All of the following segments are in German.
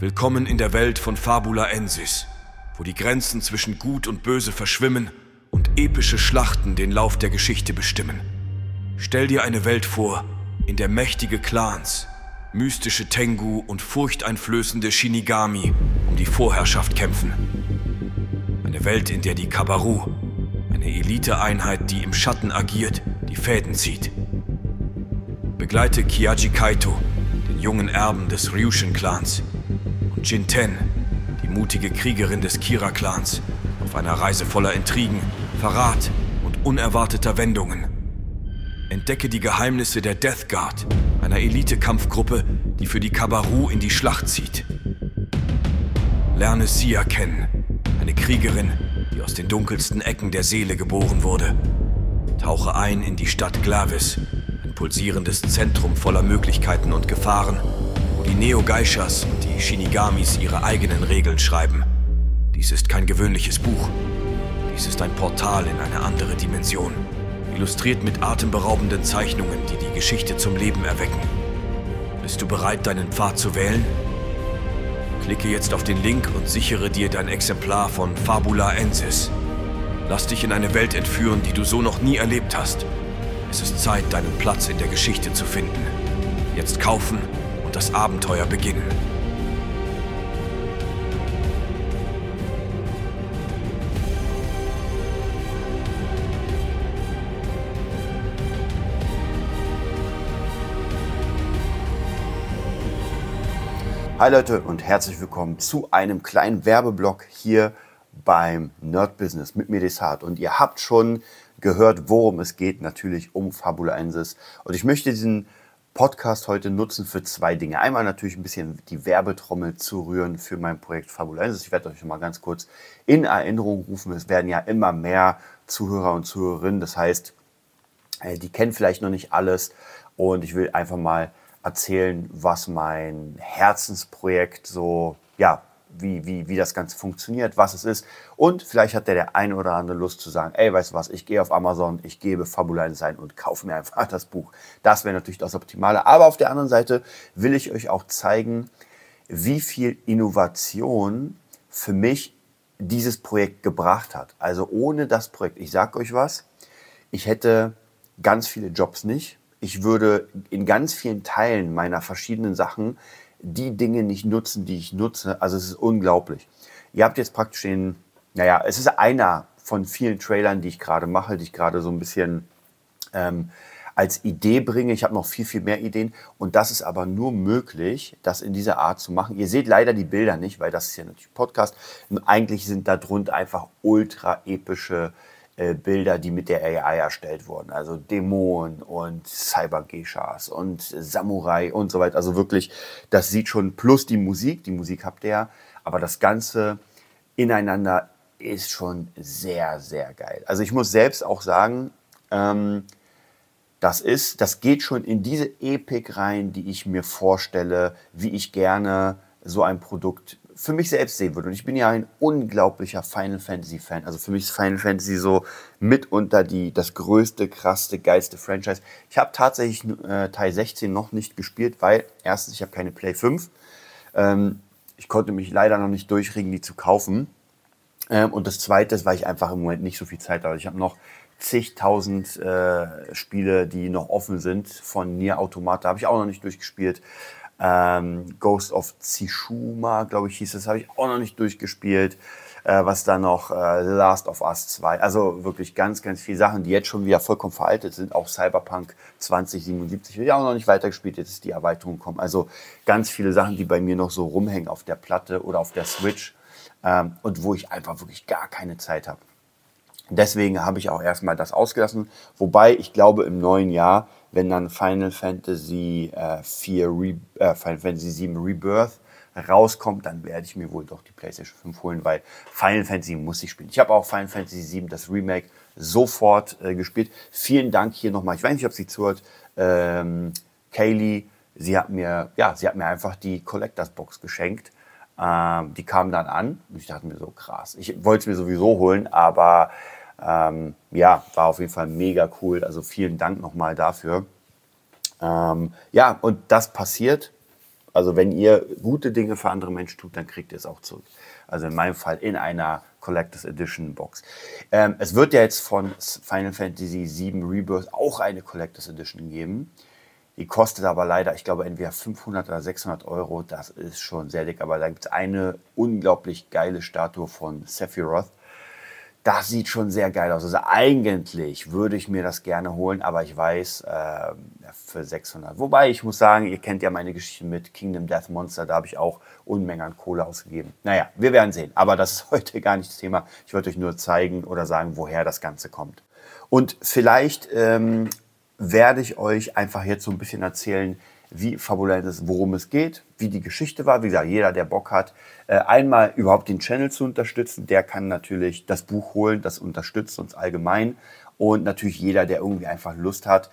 Willkommen in der Welt von Fabula Ensis, wo die Grenzen zwischen Gut und Böse verschwimmen und epische Schlachten den Lauf der Geschichte bestimmen. Stell dir eine Welt vor, in der mächtige Clans, mystische Tengu und furchteinflößende Shinigami um die Vorherrschaft kämpfen. Eine Welt, in der die Kabaru, eine Eliteeinheit, die im Schatten agiert, die Fäden zieht. Begleite Kiaji Kaito, den jungen Erben des Ryushin-Clans, Jin Ten, die mutige Kriegerin des Kira-Clans, auf einer Reise voller Intrigen, Verrat und unerwarteter Wendungen. Entdecke die Geheimnisse der Death Guard, einer Elite-Kampfgruppe, die für die Kabaru in die Schlacht zieht. Lerne Sia kennen, eine Kriegerin, die aus den dunkelsten Ecken der Seele geboren wurde. Tauche ein in die Stadt Glavis, ein pulsierendes Zentrum voller Möglichkeiten und Gefahren, die Neo-Geishas und die Shinigamis ihre eigenen Regeln schreiben. Dies ist kein gewöhnliches Buch. Dies ist ein Portal in eine andere Dimension illustriert mit atemberaubenden Zeichnungen, die die Geschichte zum Leben erwecken. Bist du bereit, deinen Pfad zu wählen? Klicke jetzt auf den Link und sichere dir dein Exemplar von Fabula Ensis. Lass dich in eine Welt entführen, die du so noch nie erlebt hast. Es ist Zeit, deinen Platz in der Geschichte zu finden. Jetzt kaufen das Abenteuer beginnen. Hi Leute und herzlich willkommen zu einem kleinen Werbeblock hier beim Nerd Business mit mir Desart. Und ihr habt schon gehört, worum es geht, natürlich um Fabulensis. Und ich möchte diesen Podcast heute nutzen für zwei Dinge. Einmal natürlich ein bisschen die Werbetrommel zu rühren für mein Projekt Fabulensis. Ich werde euch mal ganz kurz in Erinnerung rufen. Es werden ja immer mehr Zuhörer und Zuhörerinnen. Das heißt, äh, die kennen vielleicht noch nicht alles. Und ich will einfach mal erzählen, was mein Herzensprojekt so, ja, wie, wie, wie das Ganze funktioniert, was es ist. Und vielleicht hat der, der ein oder andere Lust zu sagen, ey, weißt du was, ich gehe auf Amazon, ich gebe Fabulein ein und kaufe mir einfach das Buch. Das wäre natürlich das Optimale. Aber auf der anderen Seite will ich euch auch zeigen, wie viel Innovation für mich dieses Projekt gebracht hat. Also ohne das Projekt, ich sage euch was, ich hätte ganz viele Jobs nicht ich würde in ganz vielen Teilen meiner verschiedenen Sachen die Dinge nicht nutzen, die ich nutze. Also es ist unglaublich. Ihr habt jetzt praktisch den, naja, es ist einer von vielen Trailern, die ich gerade mache, die ich gerade so ein bisschen ähm, als Idee bringe. Ich habe noch viel, viel mehr Ideen. Und das ist aber nur möglich, das in dieser Art zu machen. Ihr seht leider die Bilder nicht, weil das ist ja natürlich Podcast. Und eigentlich sind da drunter einfach ultra epische äh, Bilder, die mit der AI erstellt wurden. Also Dämonen und Cyber-Geishas und Samurai und so weiter. Also wirklich, das sieht schon plus die Musik, die Musik habt ihr, aber das Ganze ineinander ist schon sehr, sehr geil. Also ich muss selbst auch sagen, ähm, das ist, das geht schon in diese Epik rein, die ich mir vorstelle, wie ich gerne so ein Produkt für mich selbst sehen würde. Und ich bin ja ein unglaublicher Final Fantasy Fan. Also für mich ist Final Fantasy so mitunter die, das größte, krasseste, geilste Franchise. Ich habe tatsächlich äh, Teil 16 noch nicht gespielt, weil erstens, ich habe keine Play 5. Ähm, ich konnte mich leider noch nicht durchringen, die zu kaufen. Ähm, und das zweite ist, weil ich einfach im Moment nicht so viel Zeit habe. Ich habe noch zigtausend äh, Spiele, die noch offen sind von Nier Automata. Habe ich auch noch nicht durchgespielt. Ähm, Ghost of Tsushima, glaube ich, hieß es, habe ich auch noch nicht durchgespielt. Äh, was da noch, äh, The Last of Us 2. Also wirklich ganz, ganz viele Sachen, die jetzt schon wieder vollkommen veraltet sind. Auch Cyberpunk 2077 habe ich auch noch nicht weitergespielt. Jetzt ist die Erweiterung gekommen. Also ganz viele Sachen, die bei mir noch so rumhängen auf der Platte oder auf der Switch. Ähm, und wo ich einfach wirklich gar keine Zeit habe. Deswegen habe ich auch erstmal das ausgelassen. Wobei ich glaube, im neuen Jahr wenn dann Final Fantasy äh, 4 Re äh, Final Fantasy 7 Rebirth rauskommt, dann werde ich mir wohl doch die PlayStation 5 holen, weil Final Fantasy muss ich spielen. Ich habe auch Final Fantasy 7, das Remake, sofort äh, gespielt. Vielen Dank hier nochmal. Ich weiß nicht, ob sie zuhört. Ähm, Kaylee, sie hat mir, ja, sie hat mir einfach die Collectors Box geschenkt. Ähm, die kam dann an und ich dachte mir so krass. Ich wollte es mir sowieso holen, aber ähm, ja, war auf jeden Fall mega cool. Also vielen Dank nochmal dafür. Ähm, ja, und das passiert. Also wenn ihr gute Dinge für andere Menschen tut, dann kriegt ihr es auch zurück. Also in meinem Fall in einer Collectors Edition Box. Ähm, es wird ja jetzt von Final Fantasy VII Rebirth auch eine Collectors Edition geben. Die kostet aber leider, ich glaube, entweder 500 oder 600 Euro. Das ist schon sehr dick. Aber da gibt es eine unglaublich geile Statue von Sephiroth. Das sieht schon sehr geil aus. Also eigentlich würde ich mir das gerne holen, aber ich weiß, äh, für 600. Wobei ich muss sagen, ihr kennt ja meine Geschichte mit Kingdom Death Monster. Da habe ich auch Unmengen an Kohle ausgegeben. Naja, wir werden sehen. Aber das ist heute gar nicht das Thema. Ich wollte euch nur zeigen oder sagen, woher das Ganze kommt. Und vielleicht ähm, werde ich euch einfach jetzt so ein bisschen erzählen, wie fabulent ist, worum es geht, wie die Geschichte war. Wie gesagt, jeder, der Bock hat, äh, einmal überhaupt den Channel zu unterstützen, der kann natürlich das Buch holen, das unterstützt uns allgemein. Und natürlich jeder, der irgendwie einfach Lust hat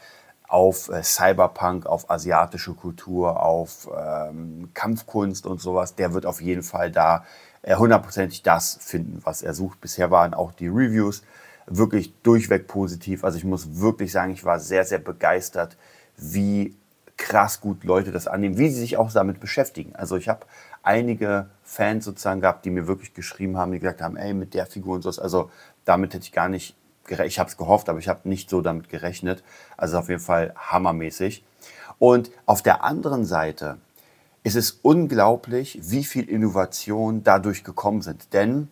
auf äh, Cyberpunk, auf asiatische Kultur, auf ähm, Kampfkunst und sowas, der wird auf jeden Fall da äh, hundertprozentig das finden, was er sucht. Bisher waren auch die Reviews wirklich durchweg positiv. Also ich muss wirklich sagen, ich war sehr, sehr begeistert, wie krass gut Leute das annehmen, wie sie sich auch damit beschäftigen. Also ich habe einige Fans sozusagen gehabt, die mir wirklich geschrieben haben, die gesagt haben, ey, mit der Figur und so. Also damit hätte ich gar nicht gerechnet. Ich habe es gehofft, aber ich habe nicht so damit gerechnet. Also auf jeden Fall hammermäßig. Und auf der anderen Seite ist es unglaublich, wie viel Innovation dadurch gekommen sind. Denn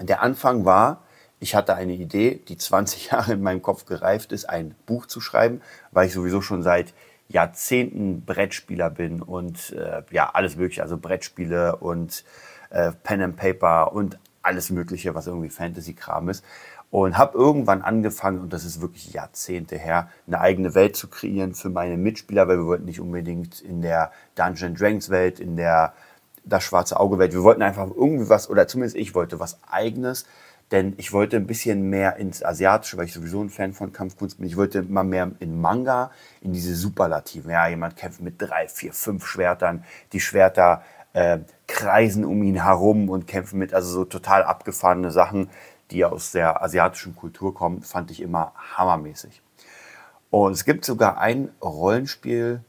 der Anfang war, ich hatte eine Idee, die 20 Jahre in meinem Kopf gereift ist, ein Buch zu schreiben, weil ich sowieso schon seit Jahrzehnten Brettspieler bin und äh, ja, alles Mögliche, also Brettspiele und äh, Pen and Paper und alles Mögliche, was irgendwie Fantasy-Kram ist. Und habe irgendwann angefangen, und das ist wirklich Jahrzehnte her, eine eigene Welt zu kreieren für meine Mitspieler, weil wir wollten nicht unbedingt in der Dungeon Dragons Welt, in der das schwarze Auge Welt, wir wollten einfach irgendwie was, oder zumindest ich wollte was eigenes, denn ich wollte ein bisschen mehr ins Asiatische, weil ich sowieso ein Fan von Kampfkunst bin. Ich wollte mal mehr in Manga, in diese Superlativen. Ja, jemand kämpft mit drei, vier, fünf Schwertern. Die Schwerter äh, kreisen um ihn herum und kämpfen mit, also so total abgefahrene Sachen, die aus der asiatischen Kultur kommen, fand ich immer hammermäßig. Und es gibt sogar ein Rollenspiel,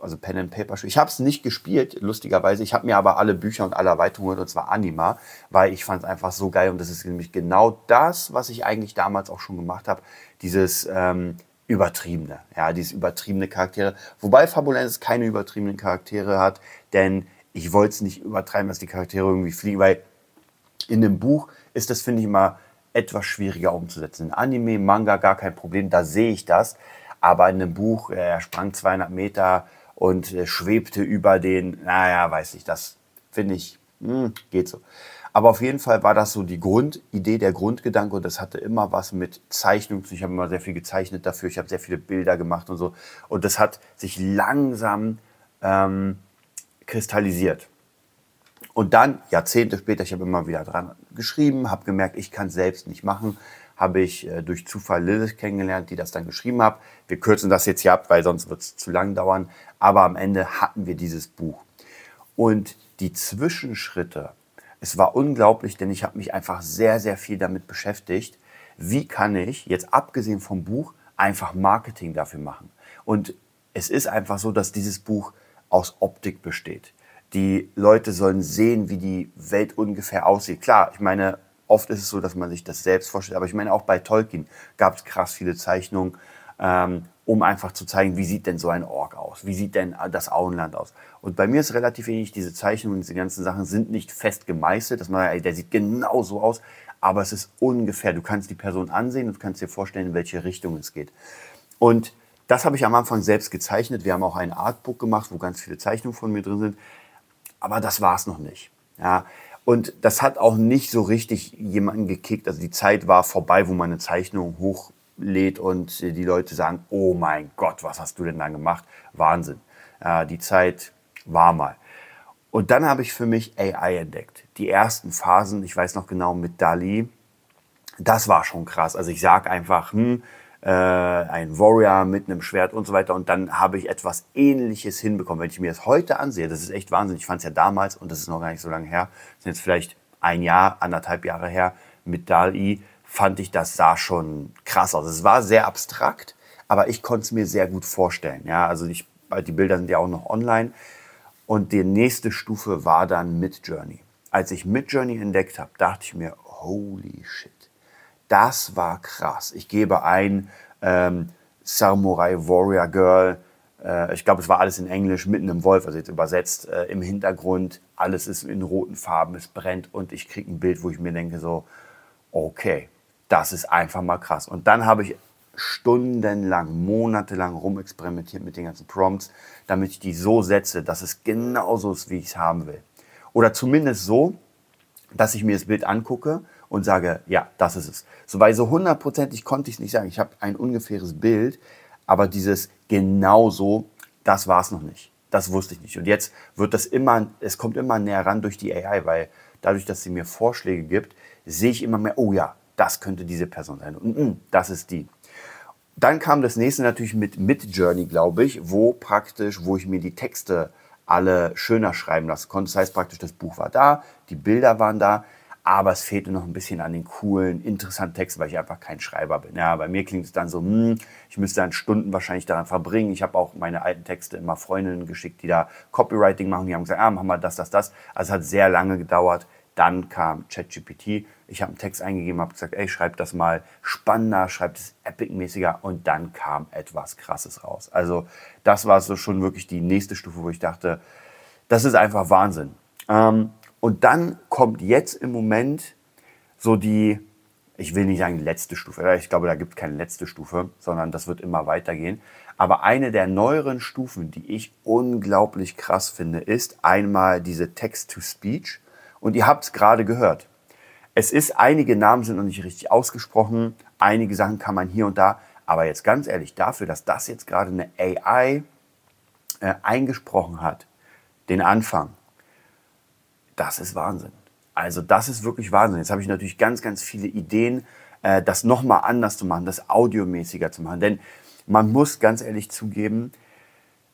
also Pen and Paper Spiel. Ich habe es nicht gespielt, lustigerweise. Ich habe mir aber alle Bücher und alle Erweiterungen und zwar Anima, weil ich fand es einfach so geil und das ist nämlich genau das, was ich eigentlich damals auch schon gemacht habe. Dieses ähm, übertriebene, ja, dieses übertriebene Charaktere. Wobei Fabulensis keine übertriebenen Charaktere hat, denn ich wollte es nicht übertreiben, dass die Charaktere irgendwie fliegen, weil in dem Buch ist das, finde ich, immer etwas schwieriger umzusetzen. In Anime, Manga gar kein Problem, da sehe ich das. Aber in einem Buch, er sprang 200 Meter, und äh, schwebte über den, naja, weiß ich, das finde ich, mh, hm, geht so. Aber auf jeden Fall war das so die Grundidee, der Grundgedanke und das hatte immer was mit Zeichnung. Ich habe immer sehr viel gezeichnet dafür, ich habe sehr viele Bilder gemacht und so. Und das hat sich langsam ähm, kristallisiert. Und dann, Jahrzehnte später, ich habe immer wieder dran geschrieben, habe gemerkt, ich kann es selbst nicht machen, habe ich äh, durch Zufall Lilith kennengelernt, die das dann geschrieben hat. Wir kürzen das jetzt hier ab, weil sonst wird es zu lang dauern. Aber am Ende hatten wir dieses Buch. Und die Zwischenschritte, es war unglaublich, denn ich habe mich einfach sehr, sehr viel damit beschäftigt. Wie kann ich, jetzt abgesehen vom Buch, einfach Marketing dafür machen? Und es ist einfach so, dass dieses Buch aus Optik besteht. Die Leute sollen sehen, wie die Welt ungefähr aussieht. Klar, ich meine, oft ist es so, dass man sich das selbst vorstellt, aber ich meine, auch bei Tolkien gab es krass viele Zeichnungen ähm, um einfach zu zeigen, wie sieht denn so ein Ork aus? Wie sieht denn das Auenland aus? Und bei mir ist relativ ähnlich, diese Zeichnungen, diese ganzen Sachen sind nicht fest gemeißelt, dass man, ey, der sieht genau so aus, aber es ist ungefähr, du kannst die Person ansehen und kannst dir vorstellen, in welche Richtung es geht. Und das habe ich am Anfang selbst gezeichnet. Wir haben auch ein Artbook gemacht, wo ganz viele Zeichnungen von mir drin sind. Aber das war es noch nicht. Ja, und das hat auch nicht so richtig jemanden gekickt. Also die Zeit war vorbei, wo meine Zeichnungen hoch lädt und die Leute sagen, oh mein Gott, was hast du denn da gemacht? Wahnsinn. Äh, die Zeit war mal. Und dann habe ich für mich AI entdeckt. Die ersten Phasen, ich weiß noch genau mit Dali, das war schon krass. Also ich sage einfach, hm, äh, ein Warrior mit einem Schwert und so weiter. Und dann habe ich etwas Ähnliches hinbekommen. Wenn ich mir das heute ansehe, das ist echt Wahnsinn. Ich fand es ja damals, und das ist noch gar nicht so lange her, das sind jetzt vielleicht ein Jahr, anderthalb Jahre her, mit DALI fand ich, das sah schon krass aus. Es war sehr abstrakt, aber ich konnte es mir sehr gut vorstellen. Ja, also ich, die Bilder sind ja auch noch online. Und die nächste Stufe war dann Midjourney. Als ich Midjourney entdeckt habe, dachte ich mir, holy shit, das war krass. Ich gebe ein ähm, Samurai Warrior Girl, äh, ich glaube, es war alles in Englisch, mitten im Wolf, also jetzt übersetzt, äh, im Hintergrund, alles ist in roten Farben, es brennt und ich kriege ein Bild, wo ich mir denke so, okay, das ist einfach mal krass. Und dann habe ich stundenlang, monatelang rumexperimentiert mit den ganzen Prompts, damit ich die so setze, dass es genauso ist, wie ich es haben will. Oder zumindest so, dass ich mir das Bild angucke und sage, ja, das ist es. So, weil so hundertprozentig konnte ich es nicht sagen. Ich habe ein ungefähres Bild, aber dieses genauso, das war es noch nicht. Das wusste ich nicht. Und jetzt wird das immer, es kommt immer näher ran durch die AI, weil dadurch, dass sie mir Vorschläge gibt, sehe ich immer mehr, oh ja, das könnte diese Person sein. Und mm, das ist die. Dann kam das nächste natürlich mit Midjourney, glaube ich, wo praktisch, wo ich mir die Texte alle schöner schreiben lassen konnte. Das heißt praktisch, das Buch war da, die Bilder waren da, aber es fehlte noch ein bisschen an den coolen, interessanten Texten, weil ich einfach kein Schreiber bin. Ja, bei mir klingt es dann so, hm, ich müsste dann Stunden wahrscheinlich daran verbringen. Ich habe auch meine alten Texte immer Freundinnen geschickt, die da Copywriting machen. Die haben gesagt, ah, machen wir das, das, das. Also es hat sehr lange gedauert. Dann kam ChatGPT. Ich habe einen Text eingegeben, habe gesagt, ey, schreib das mal spannender, schreib es epic-mäßiger und dann kam etwas Krasses raus. Also das war so schon wirklich die nächste Stufe, wo ich dachte, das ist einfach Wahnsinn. Ähm, und dann kommt jetzt im Moment so die, ich will nicht sagen letzte Stufe, ich glaube, da gibt es keine letzte Stufe, sondern das wird immer weitergehen. Aber eine der neueren Stufen, die ich unglaublich krass finde, ist einmal diese Text-to-Speech. Und ihr habt es gerade gehört. Es ist, einige Namen sind noch nicht richtig ausgesprochen, einige Sachen kann man hier und da, aber jetzt ganz ehrlich, dafür, dass das jetzt gerade eine AI äh, eingesprochen hat, den Anfang, das ist Wahnsinn. Also das ist wirklich Wahnsinn. Jetzt habe ich natürlich ganz, ganz viele Ideen, äh, das nochmal anders zu machen, das audiomäßiger zu machen. Denn man muss ganz ehrlich zugeben,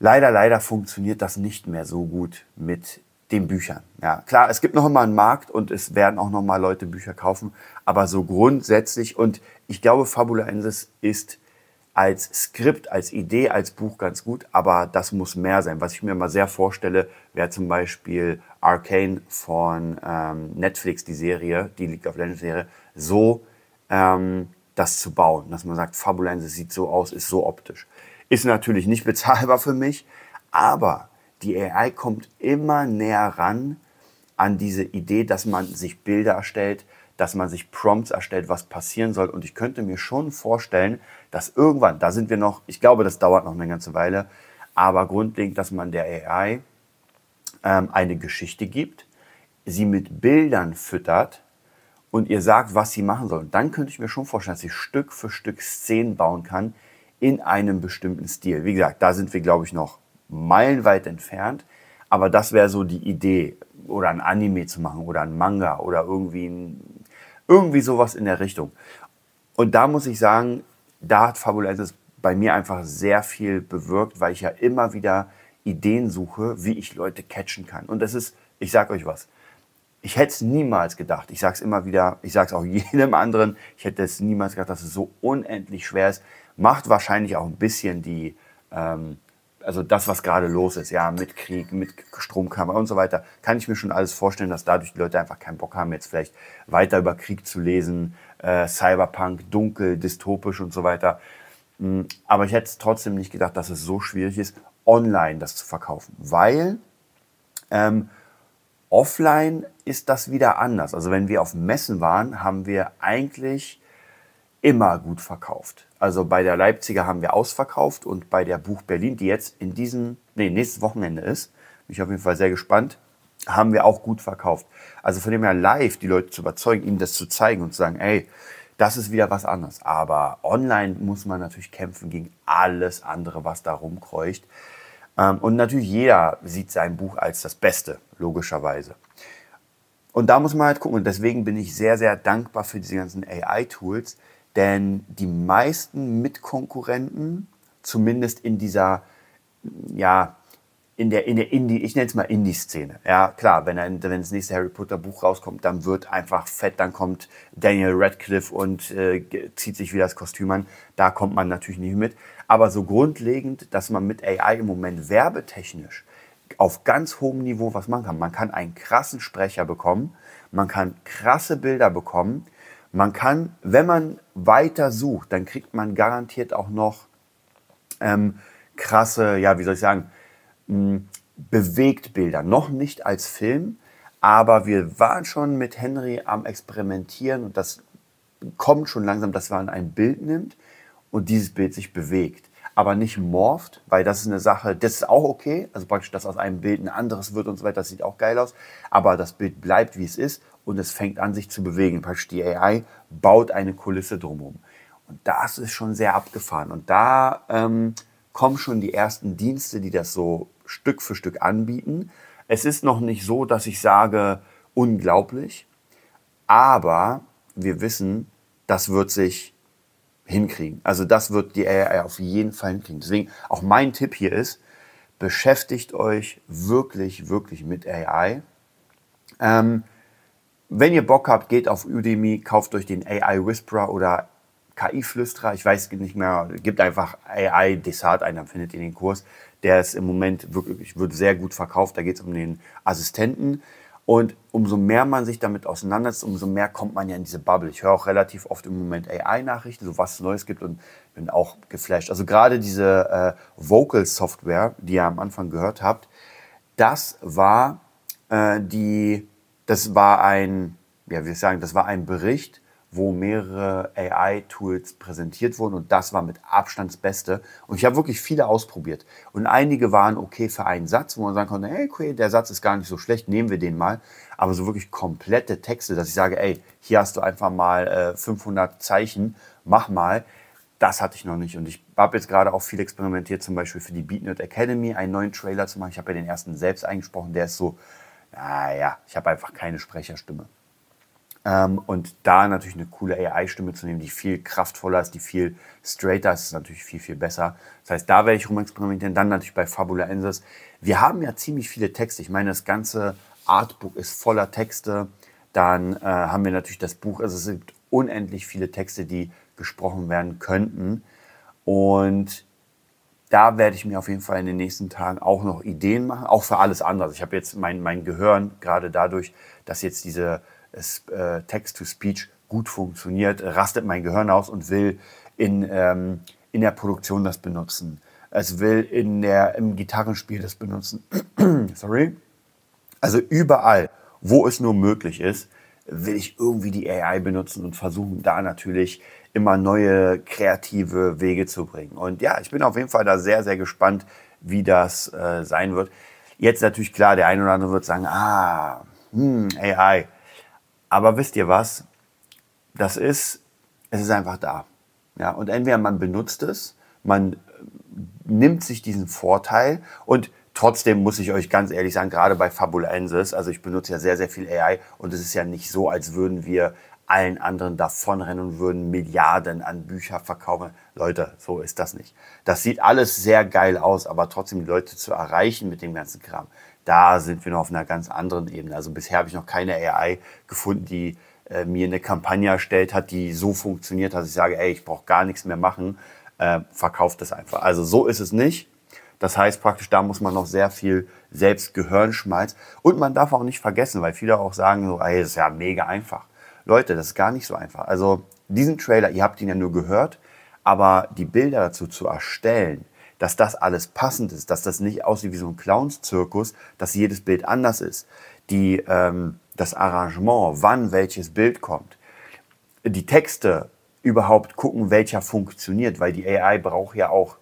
leider, leider funktioniert das nicht mehr so gut mit den Büchern. Ja, klar, es gibt noch immer einen Markt und es werden auch noch mal Leute Bücher kaufen, aber so grundsätzlich und ich glaube, Fabulaensis ist als Skript, als Idee, als Buch ganz gut, aber das muss mehr sein. Was ich mir mal sehr vorstelle, wäre zum Beispiel Arcane von ähm, Netflix, die Serie, die League of Legends Serie, so ähm, das zu bauen, dass man sagt, Fabulensis sieht so aus, ist so optisch. Ist natürlich nicht bezahlbar für mich, aber die AI kommt immer näher ran an diese Idee, dass man sich Bilder erstellt, dass man sich Prompts erstellt, was passieren soll. Und ich könnte mir schon vorstellen, dass irgendwann, da sind wir noch, ich glaube, das dauert noch eine ganze Weile, aber grundlegend, dass man der AI ähm, eine Geschichte gibt, sie mit Bildern füttert und ihr sagt, was sie machen soll. Und dann könnte ich mir schon vorstellen, dass sie Stück für Stück Szenen bauen kann in einem bestimmten Stil. Wie gesagt, da sind wir, glaube ich, noch meilenweit entfernt. Aber das wäre so die Idee, oder ein Anime zu machen oder ein Manga oder irgendwie, ein, irgendwie sowas in der Richtung. Und da muss ich sagen, da hat Fabulensis bei mir einfach sehr viel bewirkt, weil ich ja immer wieder Ideen suche, wie ich Leute catchen kann. Und das ist, ich sag euch was, ich hätte es niemals gedacht. Ich sage es immer wieder, ich sage es auch jedem anderen, ich hätte es niemals gedacht, dass es so unendlich schwer ist. Macht wahrscheinlich auch ein bisschen die, ähm, also das, was gerade los ist, ja, mit Krieg, mit Stromkammer und so weiter, kann ich mir schon alles vorstellen, dass dadurch die Leute einfach keinen Bock haben, jetzt vielleicht weiter über Krieg zu lesen, äh, Cyberpunk, dunkel, dystopisch und so weiter. Hm, aber ich hätte trotzdem nicht gedacht, dass es so schwierig ist, online das zu verkaufen, weil ähm, offline ist das wieder anders. Also wenn wir auf Messen waren, haben wir eigentlich immer gut verkauft. Also bei der Leipziger haben wir ausverkauft und bei der Buch Berlin, die jetzt in diesem, nee, nächstes Wochenende ist, bin ich auf jeden Fall sehr gespannt, haben wir auch gut verkauft. Also von dem her live die Leute zu überzeugen, ihnen das zu zeigen und zu sagen, ey, das ist wieder was anderes. Aber online muss man natürlich kämpfen gegen alles andere, was da rumkreucht. Ähm, und natürlich jeder sieht sein Buch als das Beste, logischerweise. Und da muss man halt gucken. Und deswegen bin ich sehr, sehr dankbar für diese ganzen AI-Tools, denn die meisten Mitkonkurrenten, zumindest in dieser, ja, in der, in der Indie, ich nenne es mal Indie-Szene. Ja, klar, wenn, ein, wenn das nächste Harry Potter Buch rauskommt, dann wird einfach fett, dann kommt Daniel Radcliffe und äh, zieht sich wieder das Kostüm an. Da kommt man natürlich nicht mit. Aber so grundlegend, dass man mit AI im Moment werbetechnisch auf ganz hohem Niveau was machen kann. Man kann einen krassen Sprecher bekommen, man kann krasse Bilder bekommen, man kann, wenn man weiter sucht, dann kriegt man garantiert auch noch ähm, krasse, ja, wie soll ich sagen, mh, Bewegtbilder. Noch nicht als Film, aber wir waren schon mit Henry am Experimentieren und das kommt schon langsam, dass man ein Bild nimmt und dieses Bild sich bewegt. Aber nicht morpht, weil das ist eine Sache, das ist auch okay, also praktisch, dass aus einem Bild ein anderes wird und so weiter, das sieht auch geil aus, aber das Bild bleibt, wie es ist und es fängt an, sich zu bewegen. Praktisch die AI baut eine Kulisse drumherum. Und das ist schon sehr abgefahren. Und da ähm, kommen schon die ersten Dienste, die das so Stück für Stück anbieten. Es ist noch nicht so, dass ich sage, unglaublich, aber wir wissen, das wird sich hinkriegen. Also das wird die AI auf jeden Fall hinkriegen. Deswegen auch mein Tipp hier ist, beschäftigt euch wirklich, wirklich mit AI. Ähm, wenn ihr Bock habt, geht auf Udemy, kauft euch den AI Whisperer oder KI-Flüsterer. Ich weiß nicht mehr, gibt einfach AI Desart ein, dann findet ihr den Kurs. Der ist im Moment wirklich, wird sehr gut verkauft. Da geht es um den Assistenten. Und umso mehr man sich damit auseinandersetzt, umso mehr kommt man ja in diese Bubble. Ich höre auch relativ oft im Moment AI-Nachrichten, so was es Neues gibt und bin auch geflasht. Also gerade diese äh, Vocal-Software, die ihr am Anfang gehört habt, das war äh, die, das war ein, ja, wie sagen, das war ein Bericht wo mehrere AI-Tools präsentiert wurden und das war mit Abstand das Beste. Und ich habe wirklich viele ausprobiert. Und einige waren okay für einen Satz, wo man sagen konnte, hey, okay, der Satz ist gar nicht so schlecht, nehmen wir den mal. Aber so wirklich komplette Texte, dass ich sage, ey, hier hast du einfach mal äh, 500 Zeichen, mach mal. Das hatte ich noch nicht. Und ich habe jetzt gerade auch viel experimentiert, zum Beispiel für die BeatNerd Academy einen neuen Trailer zu machen. Ich habe ja den ersten selbst eingesprochen, der ist so, naja, ich habe einfach keine Sprecherstimme. Ähm, und da natürlich eine coole AI-Stimme zu nehmen, die viel kraftvoller ist, die viel straighter ist, ist natürlich viel, viel besser. Das heißt, da werde ich rumexperimentieren. Dann natürlich bei Fabula Ensis. Wir haben ja ziemlich viele Texte. Ich meine, das ganze Artbook ist voller Texte. Dann äh, haben wir natürlich das Buch. Also es gibt unendlich viele Texte, die gesprochen werden könnten. Und da werde ich mir auf jeden Fall in den nächsten Tagen auch noch Ideen machen, auch für alles andere. Also ich habe jetzt mein, mein Gehirn, gerade dadurch, dass jetzt diese äh, Text-to-Speech gut funktioniert, rastet mein Gehirn aus und will in, ähm, in der Produktion das benutzen. Es will in der, im Gitarrenspiel das benutzen. Sorry. Also überall, wo es nur möglich ist, will ich irgendwie die AI benutzen und versuchen da natürlich immer neue kreative Wege zu bringen. Und ja, ich bin auf jeden Fall da sehr, sehr gespannt, wie das äh, sein wird. Jetzt natürlich klar, der eine oder andere wird sagen, ah, hm, AI, aber wisst ihr was? Das ist, es ist einfach da. Ja, und entweder man benutzt es, man äh, nimmt sich diesen Vorteil und trotzdem muss ich euch ganz ehrlich sagen, gerade bei Fabulensis, also ich benutze ja sehr, sehr viel AI und es ist ja nicht so, als würden wir allen anderen davonrennen und würden Milliarden an Bücher verkaufen. Leute, so ist das nicht. Das sieht alles sehr geil aus, aber trotzdem die Leute zu erreichen mit dem ganzen Kram, da sind wir noch auf einer ganz anderen Ebene. Also bisher habe ich noch keine AI gefunden, die äh, mir eine Kampagne erstellt hat, die so funktioniert, dass ich sage, ey, ich brauche gar nichts mehr machen, äh, verkauft das einfach. Also so ist es nicht. Das heißt praktisch, da muss man noch sehr viel selbst Gehirnschmalz. Und man darf auch nicht vergessen, weil viele auch sagen so, ey, das ist ja mega einfach. Leute, das ist gar nicht so einfach. Also diesen Trailer, ihr habt ihn ja nur gehört, aber die Bilder dazu zu erstellen, dass das alles passend ist, dass das nicht aussieht wie so ein Clownszirkus, dass jedes Bild anders ist. Die, ähm, das Arrangement, wann welches Bild kommt. Die Texte überhaupt gucken, welcher funktioniert, weil die AI braucht ja auch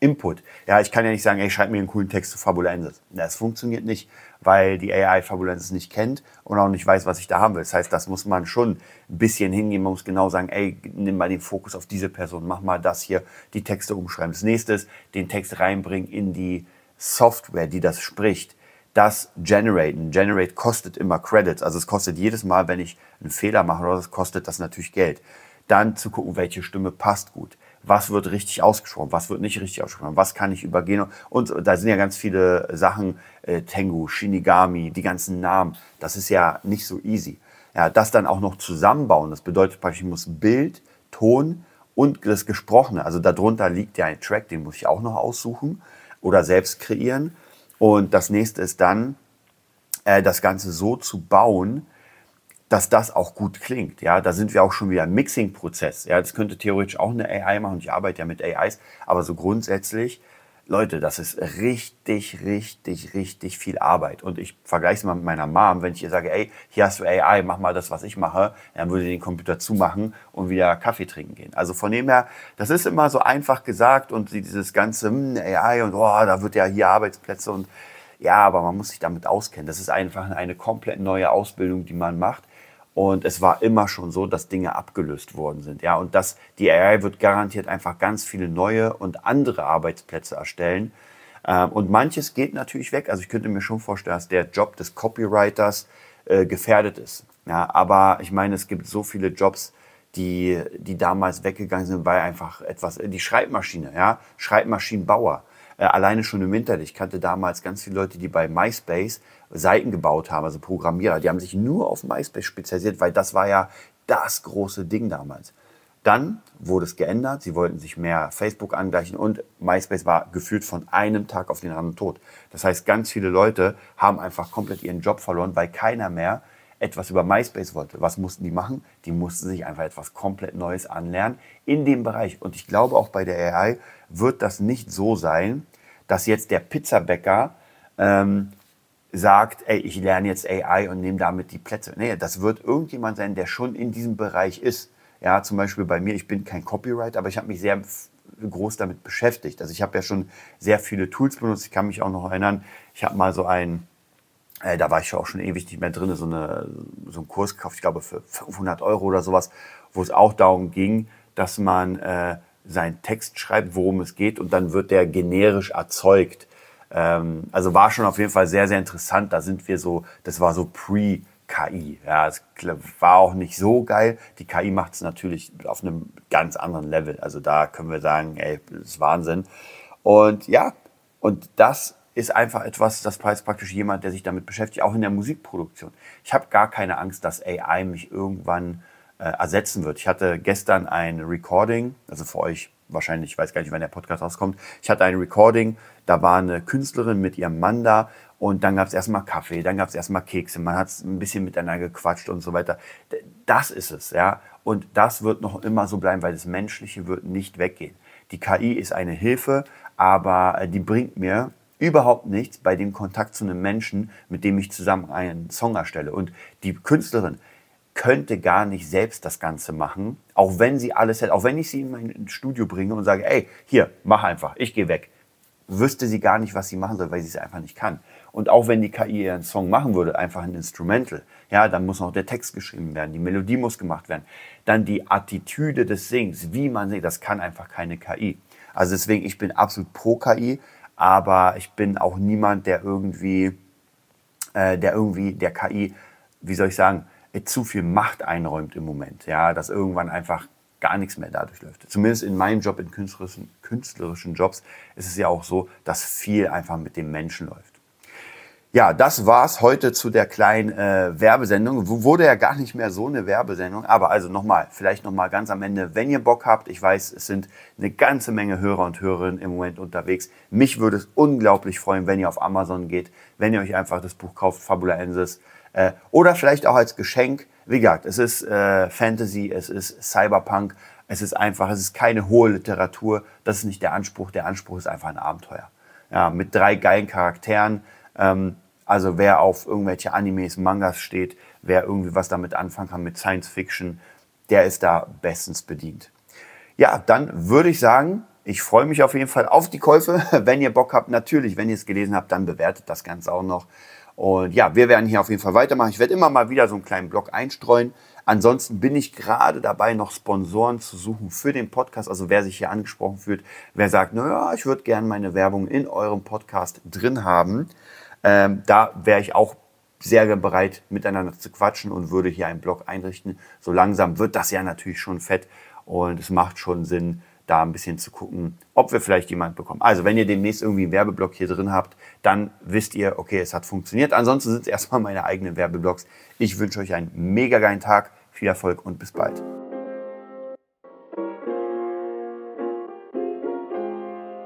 Input. Ja, ich kann ja nicht sagen, ey, schreib mir einen coolen Text zu Fabulensis. Das funktioniert nicht, weil die AI Fabulensis nicht kennt und auch nicht weiß, was ich da haben will. Das heißt, das muss man schon ein bisschen hingehen. Man muss genau sagen, ey, nimm mal den Fokus auf diese Person, mach mal das hier, die Texte umschreiben. Das nächste ist, den Text reinbringen in die Software, die das spricht. Das generaten. Generate kostet immer Credits. Also es kostet jedes Mal, wenn ich einen Fehler mache, oder das kostet das natürlich Geld. Dann zu gucken, welche Stimme passt gut was wird richtig ausgesprochen, was wird nicht richtig ausgesprochen, was kann ich übergehen. Und da sind ja ganz viele Sachen, äh, Tengu, Shinigami, die ganzen Namen. Das ist ja nicht so easy. Ja, das dann auch noch zusammenbauen, das bedeutet praktisch, ich muss Bild, Ton und das Gesprochene, also darunter liegt ja ein Track, den muss ich auch noch aussuchen oder selbst kreieren. Und das nächste ist dann, äh, das Ganze so zu bauen, dass das auch gut klingt. Ja, da sind wir auch schon wieder im Mixing-Prozess. Ja, das könnte theoretisch auch eine AI machen. Ich arbeite ja mit AIs, aber so grundsätzlich, Leute, das ist richtig, richtig, richtig viel Arbeit. Und ich vergleiche es mal mit meiner Mom, wenn ich ihr sage, ey, hier hast du AI, mach mal das, was ich mache, dann würde sie den Computer zumachen und wieder Kaffee trinken gehen. Also von dem her, das ist immer so einfach gesagt und dieses ganze hm, AI und oh, da wird ja hier Arbeitsplätze und ja, aber man muss sich damit auskennen. Das ist einfach eine komplett neue Ausbildung, die man macht und es war immer schon so, dass Dinge abgelöst worden sind. Ja, und das, die AI wird garantiert einfach ganz viele neue und andere Arbeitsplätze erstellen. Ähm, und manches geht natürlich weg. Also ich könnte mir schon vorstellen, dass der Job des Copywriters äh, gefährdet ist. Ja, aber ich meine, es gibt so viele Jobs, die, die damals weggegangen sind, weil einfach etwas, die Schreibmaschine, ja, Schreibmaschinenbauer. Äh, alleine schon im Internet. Ich kannte damals ganz viele Leute, die bei MySpace Seiten gebaut haben, also Programmierer. Die haben sich nur auf MySpace spezialisiert, weil das war ja das große Ding damals. Dann wurde es geändert. Sie wollten sich mehr Facebook angleichen und MySpace war gefühlt von einem Tag auf den anderen tot. Das heißt, ganz viele Leute haben einfach komplett ihren Job verloren, weil keiner mehr etwas über MySpace wollte. Was mussten die machen? Die mussten sich einfach etwas komplett Neues anlernen in dem Bereich. Und ich glaube, auch bei der AI wird das nicht so sein, dass jetzt der Pizzabäcker ähm, sagt, ey, ich lerne jetzt AI und nehme damit die Plätze. Nee, das wird irgendjemand sein, der schon in diesem Bereich ist. Ja, zum Beispiel bei mir, ich bin kein Copyright, aber ich habe mich sehr groß damit beschäftigt. Also ich habe ja schon sehr viele Tools benutzt. Ich kann mich auch noch erinnern, ich habe mal so ein, äh, da war ich auch schon ewig nicht mehr drin, so, eine, so einen Kurs gekauft, ich glaube für 500 Euro oder sowas, wo es auch darum ging, dass man äh, seinen Text schreibt, worum es geht und dann wird der generisch erzeugt. Ähm, also war schon auf jeden Fall sehr, sehr interessant. Da sind wir so, das war so pre- KI. Ja, es war auch nicht so geil. Die KI macht es natürlich auf einem ganz anderen Level. Also da können wir sagen, ey, das ist Wahnsinn. Und ja, und das ist einfach etwas, das heißt praktisch jemand, der sich damit beschäftigt, auch in der Musikproduktion. Ich habe gar keine Angst, dass AI mich irgendwann äh, ersetzen wird. Ich hatte gestern ein Recording, also für euch wahrscheinlich, ich weiß gar nicht, wann der Podcast rauskommt. Ich hatte ein Recording, da war eine Künstlerin mit ihrem Mann da und dann gab es erstmal Kaffee, dann gab es erstmal Kekse, man hat ein bisschen miteinander gequatscht und so weiter. Das ist es, ja. Und das wird noch immer so bleiben, weil das Menschliche wird nicht weggehen. Die KI ist eine Hilfe, aber äh, die bringt mir überhaupt nichts bei dem Kontakt zu einem Menschen, mit dem ich zusammen einen Song erstelle. Und die Künstlerin, könnte gar nicht selbst das Ganze machen, auch wenn sie alles hätte, auch wenn ich sie in mein Studio bringe und sage, ey, hier, mach einfach, ich gehe weg, wüsste sie gar nicht, was sie machen soll, weil sie es einfach nicht kann. Und auch wenn die KI ihren Song machen würde, einfach ein Instrumental, ja, dann muss noch der Text geschrieben werden, die Melodie muss gemacht werden, dann die Attitüde des Sings, wie man singt, das kann einfach keine KI. Also deswegen, ich bin absolut pro KI, aber ich bin auch niemand, der irgendwie, äh, der irgendwie der KI, wie soll ich sagen, zu viel Macht einräumt im Moment. Ja, dass irgendwann einfach gar nichts mehr dadurch läuft. Zumindest in meinem Job, in künstlerischen, künstlerischen Jobs, ist es ja auch so, dass viel einfach mit dem Menschen läuft. Ja, das war's heute zu der kleinen äh, Werbesendung. Wurde ja gar nicht mehr so eine Werbesendung, aber also nochmal, vielleicht nochmal ganz am Ende, wenn ihr Bock habt, ich weiß, es sind eine ganze Menge Hörer und Hörerinnen im Moment unterwegs. Mich würde es unglaublich freuen, wenn ihr auf Amazon geht, wenn ihr euch einfach das Buch kauft, Fabula Ensis. Äh, oder vielleicht auch als Geschenk. Wie gesagt, es ist äh, Fantasy, es ist Cyberpunk, es ist einfach, es ist keine hohe Literatur. Das ist nicht der Anspruch. Der Anspruch ist einfach ein Abenteuer. Ja, mit drei geilen Charakteren. Ähm, also wer auf irgendwelche Animes, Mangas steht, wer irgendwie was damit anfangen kann mit Science Fiction, der ist da bestens bedient. Ja, dann würde ich sagen, ich freue mich auf jeden Fall auf die Käufe. Wenn ihr Bock habt, natürlich, wenn ihr es gelesen habt, dann bewertet das Ganze auch noch. Und ja, wir werden hier auf jeden Fall weitermachen. Ich werde immer mal wieder so einen kleinen Blog einstreuen. Ansonsten bin ich gerade dabei, noch Sponsoren zu suchen für den Podcast. Also wer sich hier angesprochen fühlt, wer sagt, naja, ich würde gerne meine Werbung in eurem Podcast drin haben, ähm, da wäre ich auch sehr bereit, miteinander zu quatschen und würde hier einen Blog einrichten. So langsam wird das ja natürlich schon fett und es macht schon Sinn, da ein bisschen zu gucken, ob wir vielleicht jemand bekommen. Also wenn ihr demnächst irgendwie einen Werbeblock hier drin habt, dann wisst ihr, okay, es hat funktioniert. Ansonsten sind es erstmal meine eigenen Werbeblocks. Ich wünsche euch einen mega geilen Tag, viel Erfolg und bis bald.